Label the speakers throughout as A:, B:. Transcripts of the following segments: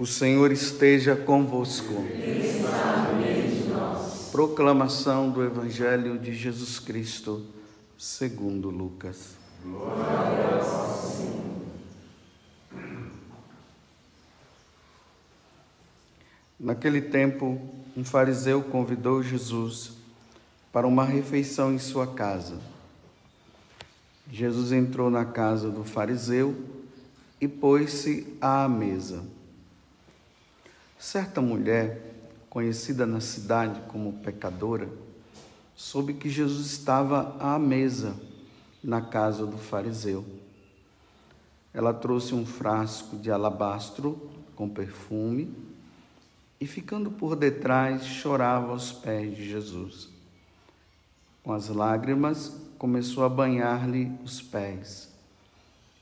A: O Senhor esteja convosco. Proclamação do Evangelho de Jesus Cristo, segundo Lucas. Glória Senhor. Naquele tempo, um fariseu convidou Jesus para uma refeição em sua casa. Jesus entrou na casa do fariseu e pôs-se à mesa. Certa mulher, conhecida na cidade como pecadora, soube que Jesus estava à mesa na casa do fariseu. Ela trouxe um frasco de alabastro com perfume e, ficando por detrás, chorava aos pés de Jesus. Com as lágrimas, começou a banhar-lhe os pés,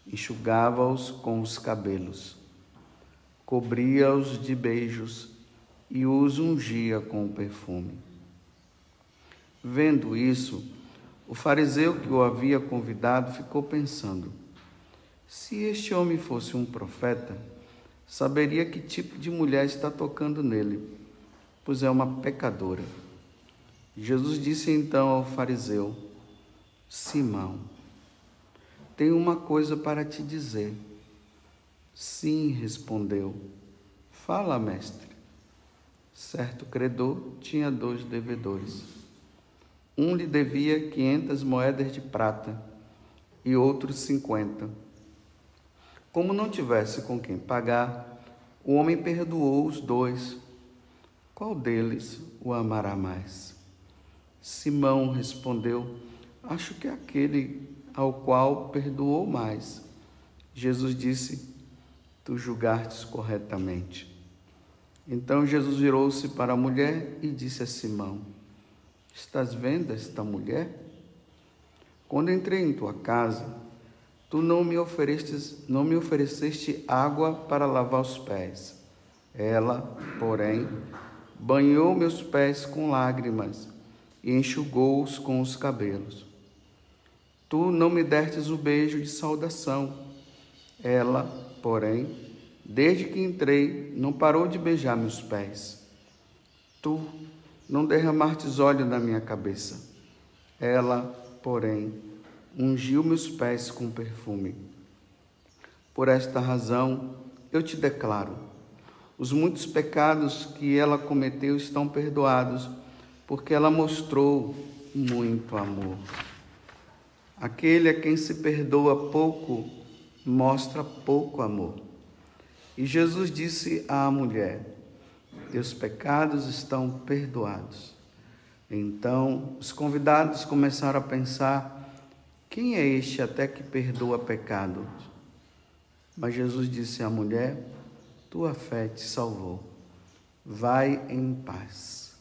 A: enxugava-os com os cabelos cobria-os de beijos e os ungia com perfume. Vendo isso, o fariseu que o havia convidado ficou pensando: se este homem fosse um profeta, saberia que tipo de mulher está tocando nele, pois é uma pecadora. Jesus disse então ao fariseu: Simão, tenho uma coisa para te dizer. Sim, respondeu. Fala, mestre. Certo credor tinha dois devedores. Um lhe devia quinhentas moedas de prata e outro cinquenta. Como não tivesse com quem pagar, o homem perdoou os dois. Qual deles o amará mais? Simão respondeu: Acho que é aquele ao qual perdoou mais. Jesus disse: tu julgastes corretamente. Então Jesus virou-se para a mulher e disse a Simão: Estás vendo esta mulher? Quando entrei em tua casa, tu não me ofereceste, não me ofereceste água para lavar os pés. Ela, porém, banhou meus pés com lágrimas e enxugou-os com os cabelos. Tu não me destes o beijo de saudação. Ela, porém, desde que entrei, não parou de beijar meus pés. Tu não derramastes óleo na minha cabeça. Ela, porém, ungiu meus pés com perfume. Por esta razão, eu te declaro: os muitos pecados que ela cometeu estão perdoados, porque ela mostrou muito amor. Aquele a quem se perdoa pouco, mostra pouco amor. E Jesus disse à mulher: Teus pecados estão perdoados. Então os convidados começaram a pensar: quem é este até que perdoa pecados? Mas Jesus disse à mulher: Tua fé te salvou. Vai em paz.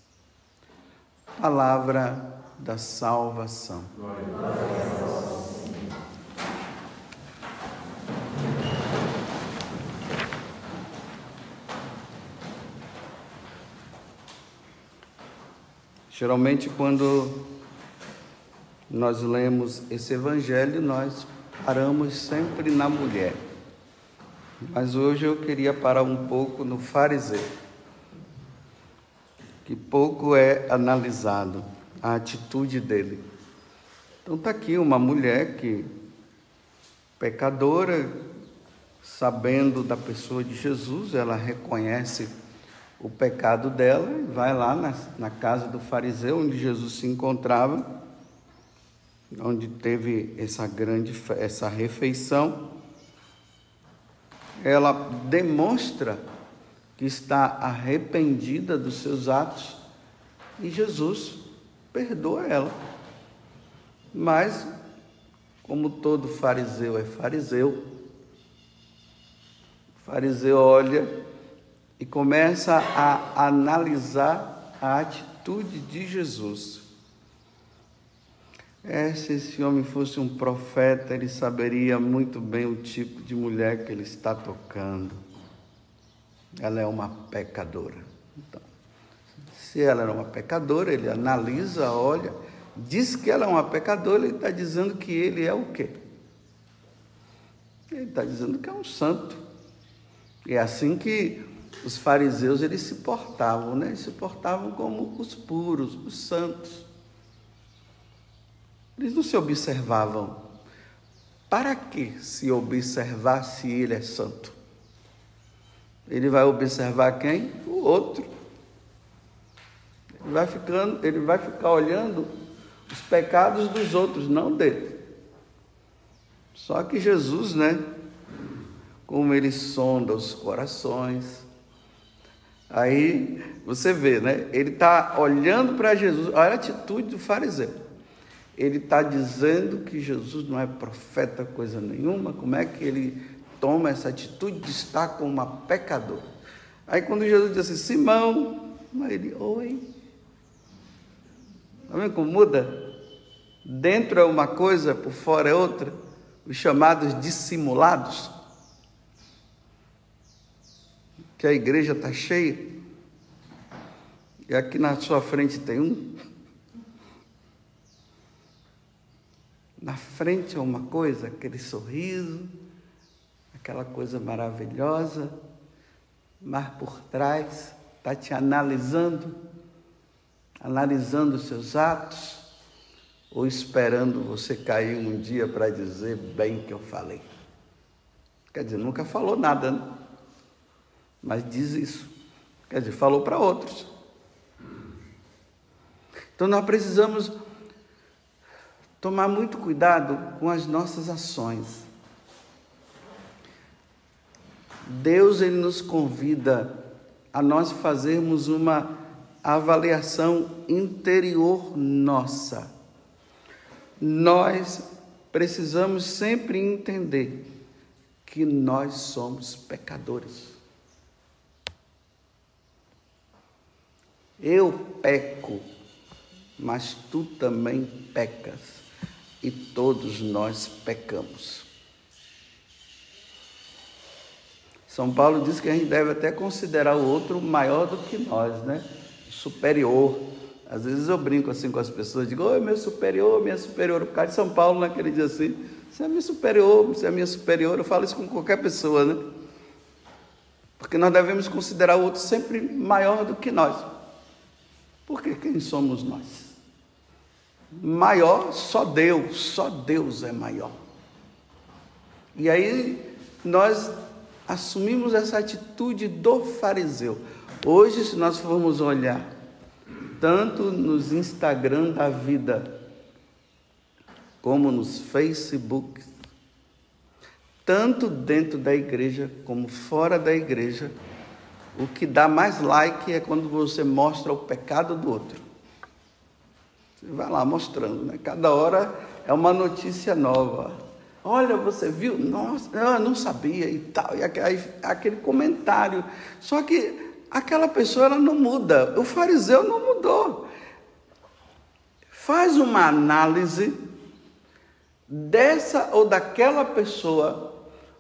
A: Palavra da salvação. Glória a Deus. Geralmente, quando nós lemos esse evangelho, nós paramos sempre na mulher. Mas hoje eu queria parar um pouco no fariseu, que pouco é analisado a atitude dele. Então está aqui uma mulher que pecadora, sabendo da pessoa de Jesus, ela reconhece o pecado dela e vai lá na, na casa do fariseu, onde Jesus se encontrava, onde teve essa grande essa refeição. Ela demonstra que está arrependida dos seus atos e Jesus perdoa ela. Mas, como todo fariseu é fariseu, o fariseu olha e começa a analisar a atitude de Jesus. É, se esse homem fosse um profeta, ele saberia muito bem o tipo de mulher que ele está tocando. Ela é uma pecadora. Então, se ela era uma pecadora, ele analisa, olha, diz que ela é uma pecadora, ele está dizendo que ele é o quê? Ele está dizendo que é um santo. É assim que os fariseus eles se portavam, né? Eles se portavam como os puros, os santos. Eles não se observavam. Para que se observar se ele é santo? Ele vai observar quem? O outro. Ele vai ficando, ele vai ficar olhando os pecados dos outros, não dele. Só que Jesus, né? Como ele sonda os corações. Aí você vê, né? Ele está olhando para Jesus. Olha a atitude do fariseu. Ele está dizendo que Jesus não é profeta, coisa nenhuma. Como é que ele toma essa atitude de estar com uma pecadora? Aí quando Jesus diz assim, Simão, ele, oi. Está vendo como muda? Dentro é uma coisa, por fora é outra. Os chamados dissimulados. Que a igreja está cheia. E aqui na sua frente tem um. Na frente é uma coisa, aquele sorriso, aquela coisa maravilhosa, mas por trás está te analisando, analisando os seus atos, ou esperando você cair um dia para dizer bem que eu falei. Quer dizer, nunca falou nada, né? Mas diz isso. Quer dizer, falou para outros. Então nós precisamos tomar muito cuidado com as nossas ações. Deus ele nos convida a nós fazermos uma avaliação interior nossa. Nós precisamos sempre entender que nós somos pecadores. Eu peco, mas tu também pecas e todos nós pecamos. São Paulo diz que a gente deve até considerar o outro maior do que nós, né? Superior. Às vezes eu brinco assim com as pessoas, digo, oi, meu superior, minha superior. O cara de São Paulo, naquele dia assim, você é meu superior, você é minha superior. Eu falo isso com qualquer pessoa, né? Porque nós devemos considerar o outro sempre maior do que nós. Porque quem somos nós? Maior só Deus, só Deus é maior. E aí nós assumimos essa atitude do fariseu. Hoje, se nós formos olhar, tanto nos Instagram da vida, como nos Facebook, tanto dentro da igreja como fora da igreja, o que dá mais like é quando você mostra o pecado do outro. Você vai lá mostrando, né? Cada hora é uma notícia nova. Olha, você viu? Nossa, eu não sabia e tal. E aquele comentário. Só que aquela pessoa ela não muda. O fariseu não mudou. Faz uma análise dessa ou daquela pessoa,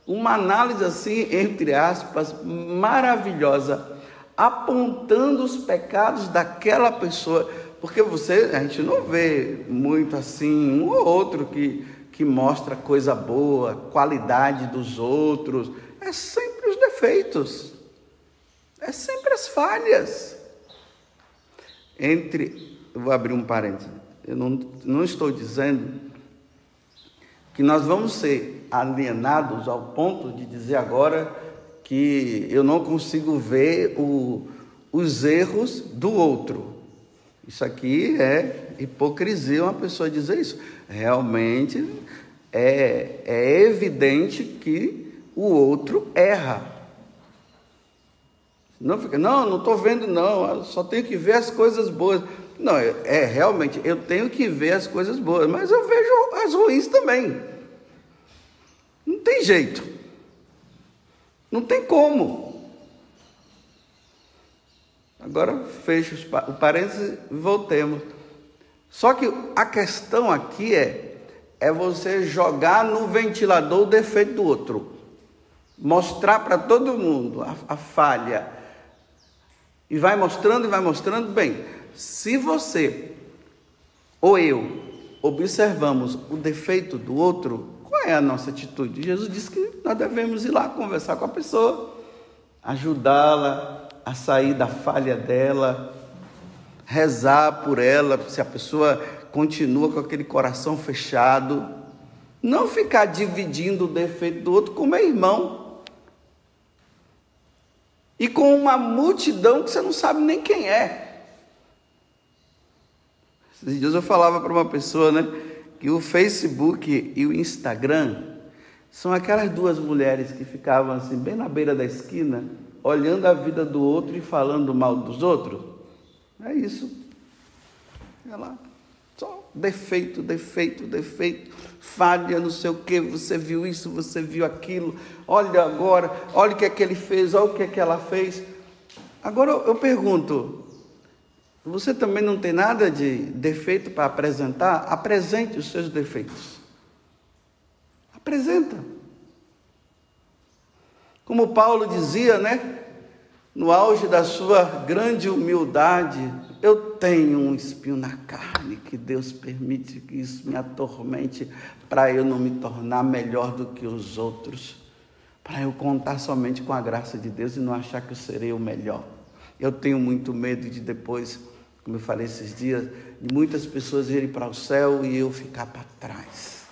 A: uma análise assim, entre aspas, maravilhosa, apontando os pecados daquela pessoa porque você, a gente não vê muito assim, um ou outro que, que mostra coisa boa, qualidade dos outros. É sempre os defeitos. É sempre as falhas. Entre, eu vou abrir um parênteses, eu não, não estou dizendo que nós vamos ser alienados ao ponto de dizer agora que eu não consigo ver o, os erros do outro. Isso aqui é hipocrisia uma pessoa dizer isso. Realmente é, é evidente que o outro erra. Não fica, não, não estou vendo, não, só tenho que ver as coisas boas. Não, é, é realmente, eu tenho que ver as coisas boas, mas eu vejo as ruins também. Tem jeito. Não tem como. Agora fecho o parênteses e voltemos. Só que a questão aqui é, é você jogar no ventilador o defeito do outro. Mostrar para todo mundo a, a falha. E vai mostrando e vai mostrando. Bem, se você ou eu observamos o defeito do outro, é a nossa atitude? Jesus disse que nós devemos ir lá conversar com a pessoa ajudá-la a sair da falha dela, rezar por ela, se a pessoa continua com aquele coração fechado, não ficar dividindo o defeito do outro como é irmão. E com uma multidão que você não sabe nem quem é. Esses dias eu falava para uma pessoa, né, que o Facebook e o Instagram são aquelas duas mulheres que ficavam assim, bem na beira da esquina, olhando a vida do outro e falando mal dos outros. É isso. É lá. Só defeito, defeito, defeito. Falha, não sei o que. Você viu isso, você viu aquilo. Olha agora, olha o que é que ele fez, olha o que é que ela fez. Agora eu pergunto: você também não tem nada de defeito para apresentar? Apresente os seus defeitos. Apresenta. Como Paulo dizia, né? No auge da sua grande humildade, eu tenho um espinho na carne que Deus permite que isso me atormente para eu não me tornar melhor do que os outros, para eu contar somente com a graça de Deus e não achar que eu serei o melhor. Eu tenho muito medo de depois como eu falei esses dias, de muitas pessoas irem para o céu e eu ficar para trás.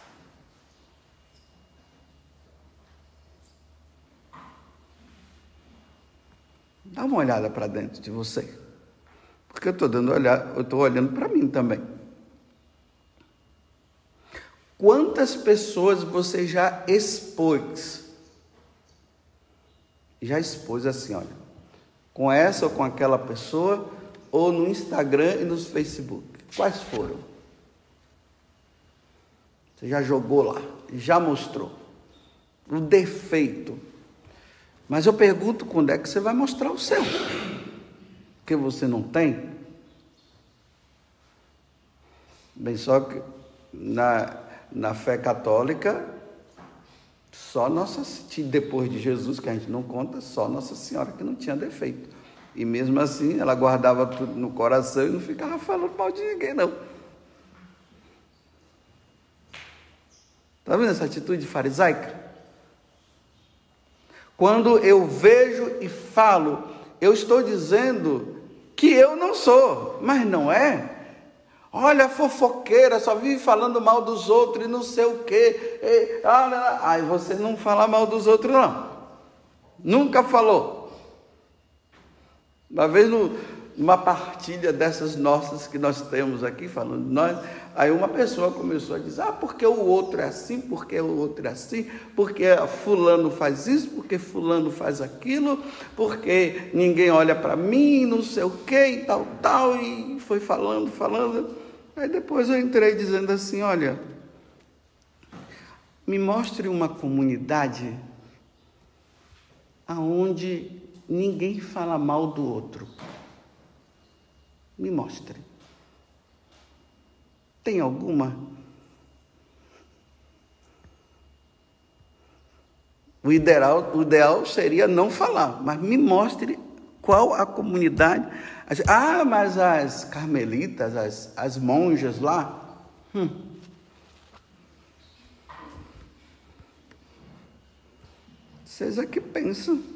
A: Dá uma olhada para dentro de você. Porque eu estou dando olhar, eu estou olhando para mim também. Quantas pessoas você já expôs? Já expôs assim, olha, com essa ou com aquela pessoa, ou no Instagram e no Facebook? Quais foram? Você já jogou lá, já mostrou o defeito. Mas eu pergunto quando é que você vai mostrar o seu? Porque você não tem? Bem, só que na, na fé católica, só Nossa depois de Jesus, que a gente não conta, só Nossa Senhora que não tinha defeito. E mesmo assim, ela guardava tudo no coração e não ficava falando mal de ninguém, não. Está vendo essa atitude farisaica? Quando eu vejo e falo, eu estou dizendo que eu não sou, mas não é. Olha, fofoqueira, só vive falando mal dos outros e não sei o quê. E, ah, aí você não fala mal dos outros, não. Nunca falou. Uma vez no, numa partilha dessas nossas que nós temos aqui, falando de nós, aí uma pessoa começou a dizer, ah, porque o outro é assim, porque o outro é assim, porque fulano faz isso, porque fulano faz aquilo, porque ninguém olha para mim, não sei o que e tal, tal, e foi falando, falando. Aí depois eu entrei dizendo assim, olha, me mostre uma comunidade aonde ninguém fala mal do outro. Me mostre. Tem alguma? O ideal, o ideal seria não falar, mas me mostre qual a comunidade. Ah, mas as carmelitas, as, as monjas lá. Hum. Vocês é que pensam.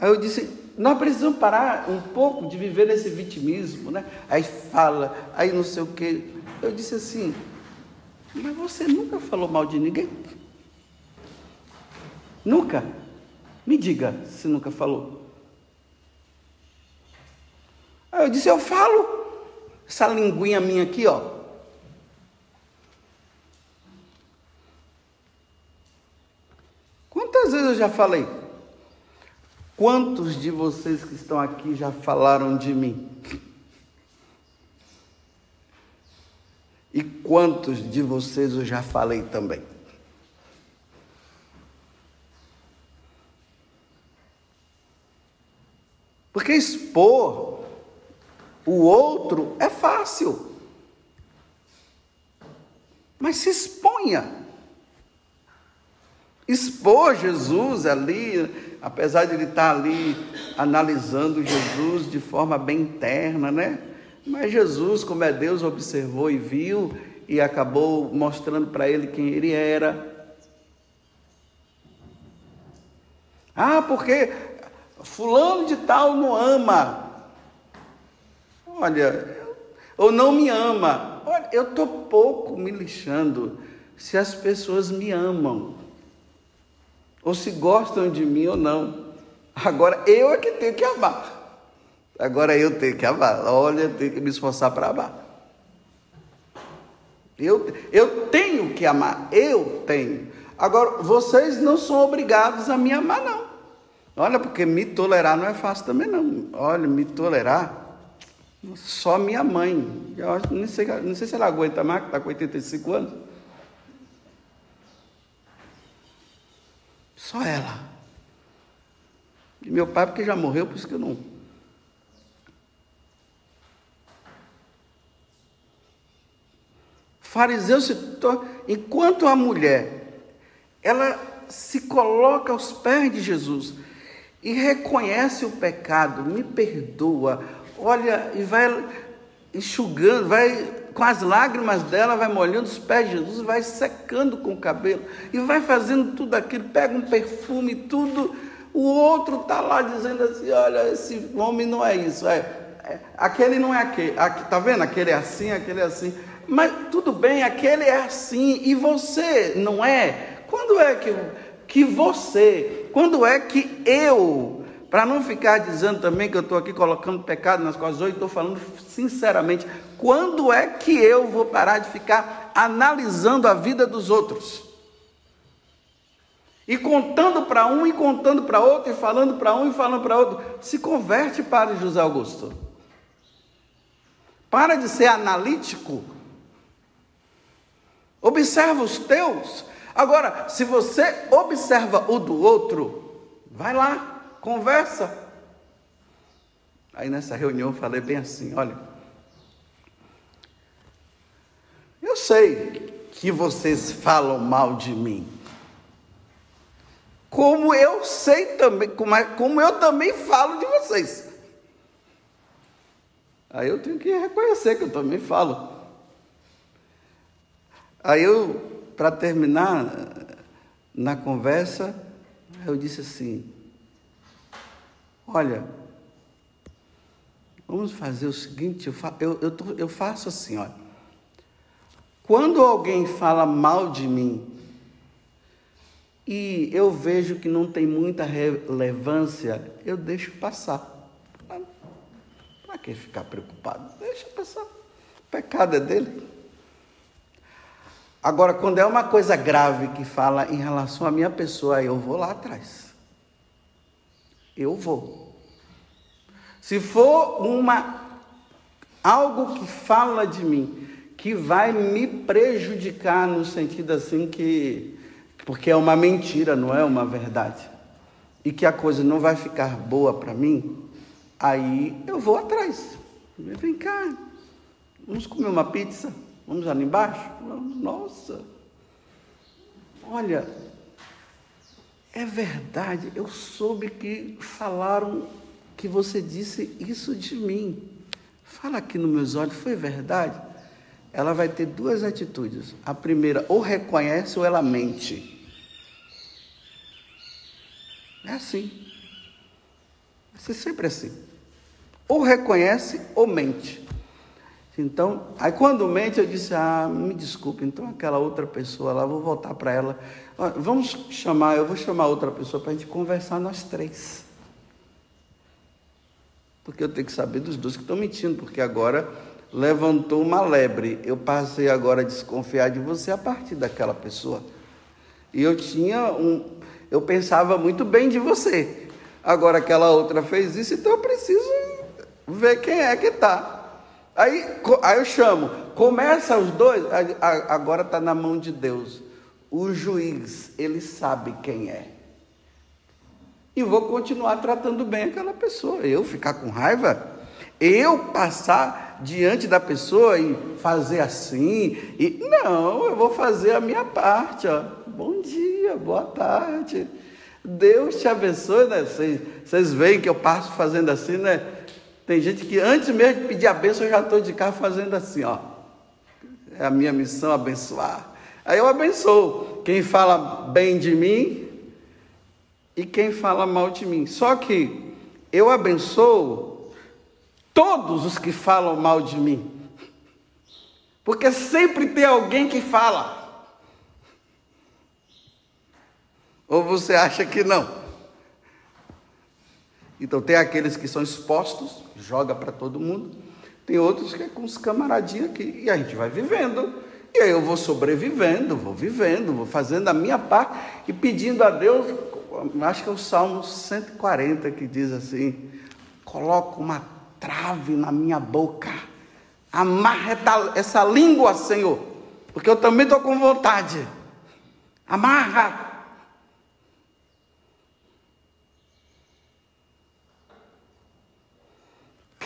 A: Aí eu disse, nós precisamos parar um pouco de viver nesse vitimismo, né? Aí fala, aí não sei o quê. Eu disse assim, mas você nunca falou mal de ninguém? Nunca? Me diga se nunca falou. Aí eu disse, eu falo. Essa linguinha minha aqui, ó. Quantas vezes eu já falei? Quantos de vocês que estão aqui já falaram de mim? E quantos de vocês eu já falei também? Porque expor o outro é fácil. Mas se exponha expor Jesus ali, apesar de ele estar ali analisando Jesus de forma bem interna, né? Mas Jesus, como é Deus, observou e viu e acabou mostrando para ele quem ele era. Ah, porque fulano de tal não ama. Olha, ou não me ama. Olha, eu tô pouco me lixando se as pessoas me amam ou se gostam de mim ou não. Agora eu é que tenho que amar. Agora eu tenho que amar. Olha, eu tenho que me esforçar para amar. Eu, eu tenho que amar, eu tenho. Agora, vocês não são obrigados a me amar, não. Olha, porque me tolerar não é fácil também, não. Olha, me tolerar, só minha mãe. Eu não, sei, não sei se ela aguenta mais, que está com 85 anos. Só ela. E meu pai, porque já morreu, por isso que eu não. Fariseu se. Enquanto a mulher, ela se coloca aos pés de Jesus e reconhece o pecado, me perdoa, olha, e vai enxugando, vai com as lágrimas dela, vai molhando os pés de Jesus, vai secando com o cabelo, e vai fazendo tudo aquilo, pega um perfume, tudo. O outro está lá dizendo assim: olha, esse homem não é isso, é, é aquele não é aquele, aqui, tá vendo? Aquele é assim, aquele é assim. Mas tudo bem, aquele é assim, e você não é? Quando é que, que você, quando é que eu para não ficar dizendo também que eu estou aqui colocando pecado nas coisas hoje, estou falando sinceramente, quando é que eu vou parar de ficar analisando a vida dos outros? E contando para um e contando para outro, e falando para um e falando para outro. Se converte para José Augusto. Para de ser analítico. Observa os teus. Agora, se você observa o do outro, vai lá, conversa. Aí nessa reunião eu falei bem assim: olha, eu sei que vocês falam mal de mim, como eu sei também, como, é, como eu também falo de vocês. Aí eu tenho que reconhecer que eu também falo. Aí eu, para terminar na conversa, eu disse assim: Olha, vamos fazer o seguinte: eu, fa eu, eu, eu faço assim, olha. Quando alguém fala mal de mim e eu vejo que não tem muita relevância, eu deixo passar. Para que ficar preocupado? Deixa passar. O pecado é dele. Agora, quando é uma coisa grave que fala em relação à minha pessoa, eu vou lá atrás eu vou. Se for uma algo que fala de mim, que vai me prejudicar no sentido assim que porque é uma mentira, não é uma verdade. E que a coisa não vai ficar boa para mim, aí eu vou atrás. Vem cá. Vamos comer uma pizza? Vamos ali embaixo? Nossa. Olha, é verdade, eu soube que falaram que você disse isso de mim. Fala aqui nos meus olhos, foi verdade? Ela vai ter duas atitudes. A primeira, ou reconhece ou ela mente. É assim. Vai ser sempre assim. Ou reconhece ou mente. Então, aí quando mente, eu disse: Ah, me desculpe, então aquela outra pessoa lá, vou voltar para ela. Vamos chamar, eu vou chamar outra pessoa para a gente conversar nós três. Porque eu tenho que saber dos dois que estão mentindo, porque agora levantou uma lebre. Eu passei agora a desconfiar de você a partir daquela pessoa. E eu tinha um. Eu pensava muito bem de você. Agora aquela outra fez isso, então eu preciso ver quem é que está. Aí, aí eu chamo, começa os dois, agora está na mão de Deus. O juiz, ele sabe quem é. E vou continuar tratando bem aquela pessoa. Eu ficar com raiva, eu passar diante da pessoa e fazer assim, e não, eu vou fazer a minha parte, ó. Bom dia, boa tarde. Deus te abençoe, né? Vocês, vocês veem que eu passo fazendo assim, né? Tem gente que antes mesmo de pedir a bênção, eu já estou de cá fazendo assim, ó. É a minha missão abençoar. Aí eu abençoo. Quem fala bem de mim e quem fala mal de mim. Só que eu abençoo todos os que falam mal de mim. Porque sempre tem alguém que fala. Ou você acha que não? Então tem aqueles que são expostos, joga para todo mundo. Tem outros que é com os camaradinhos aqui. E a gente vai vivendo. E aí eu vou sobrevivendo, vou vivendo, vou fazendo a minha parte e pedindo a Deus. Acho que é o Salmo 140 que diz assim: coloca uma trave na minha boca, amarra essa língua, Senhor, porque eu também estou com vontade. Amarra,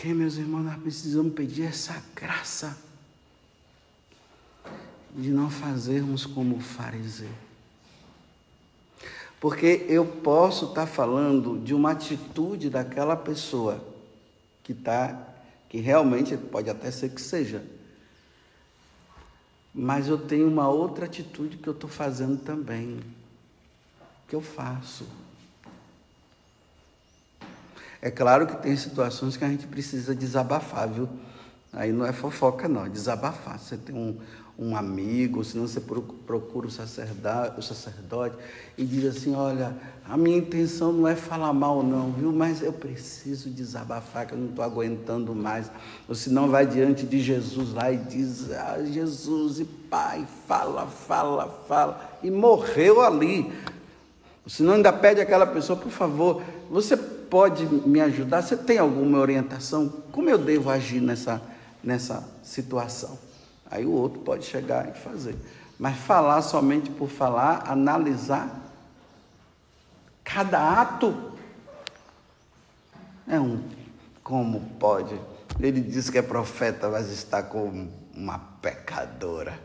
A: Porque, meus irmãos, nós precisamos pedir essa graça de não fazermos como o fariseu. Porque eu posso estar falando de uma atitude daquela pessoa que está, que realmente pode até ser que seja. Mas eu tenho uma outra atitude que eu estou fazendo também. Que eu faço. É claro que tem situações que a gente precisa desabafar, viu? Aí não é fofoca, não, é desabafar. Você tem um, um amigo, senão você procura o sacerdote, o sacerdote e diz assim: Olha, a minha intenção não é falar mal, não, viu? Mas eu preciso desabafar, que eu não estou aguentando mais. Ou senão vai diante de Jesus lá e diz: ah, Jesus e Pai, fala, fala, fala. E morreu ali. Senão ainda pede aquela pessoa, por favor, você pode me ajudar? Você tem alguma orientação? Como eu devo agir nessa, nessa situação? Aí o outro pode chegar e fazer. Mas falar somente por falar, analisar cada ato é um como pode. Ele diz que é profeta, mas está com uma pecadora.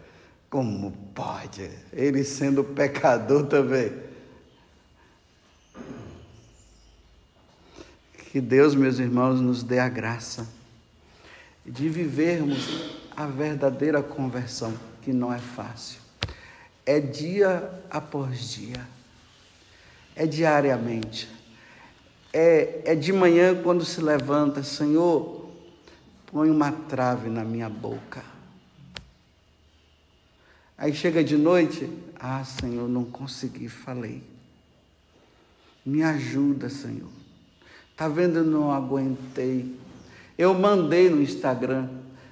A: Como pode? Ele sendo pecador também. Que Deus, meus irmãos, nos dê a graça de vivermos a verdadeira conversão, que não é fácil. É dia após dia, é diariamente, é, é de manhã quando se levanta, Senhor, põe uma trave na minha boca. Aí chega de noite, ah, Senhor, não consegui, falei. Me ajuda, Senhor. Tá vendo? Não aguentei. Eu mandei no Instagram,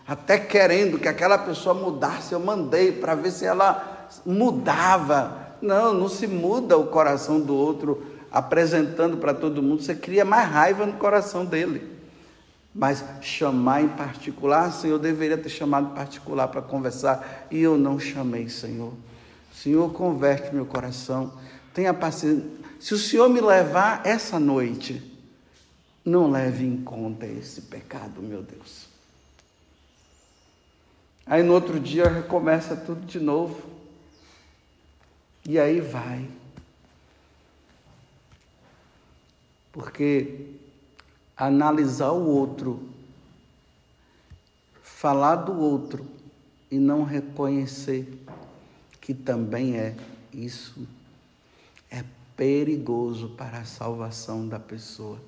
A: até querendo que aquela pessoa mudasse, eu mandei para ver se ela mudava. Não, não se muda o coração do outro apresentando para todo mundo, você cria mais raiva no coração dele. Mas chamar em particular, Senhor, eu deveria ter chamado em particular para conversar e eu não chamei, Senhor. Senhor, converte meu coração, tenha paciência. Se o Senhor me levar essa noite, não leve em conta esse pecado, meu Deus. Aí no outro dia recomeça tudo de novo. E aí vai. Porque analisar o outro, falar do outro e não reconhecer que também é isso, é perigoso para a salvação da pessoa.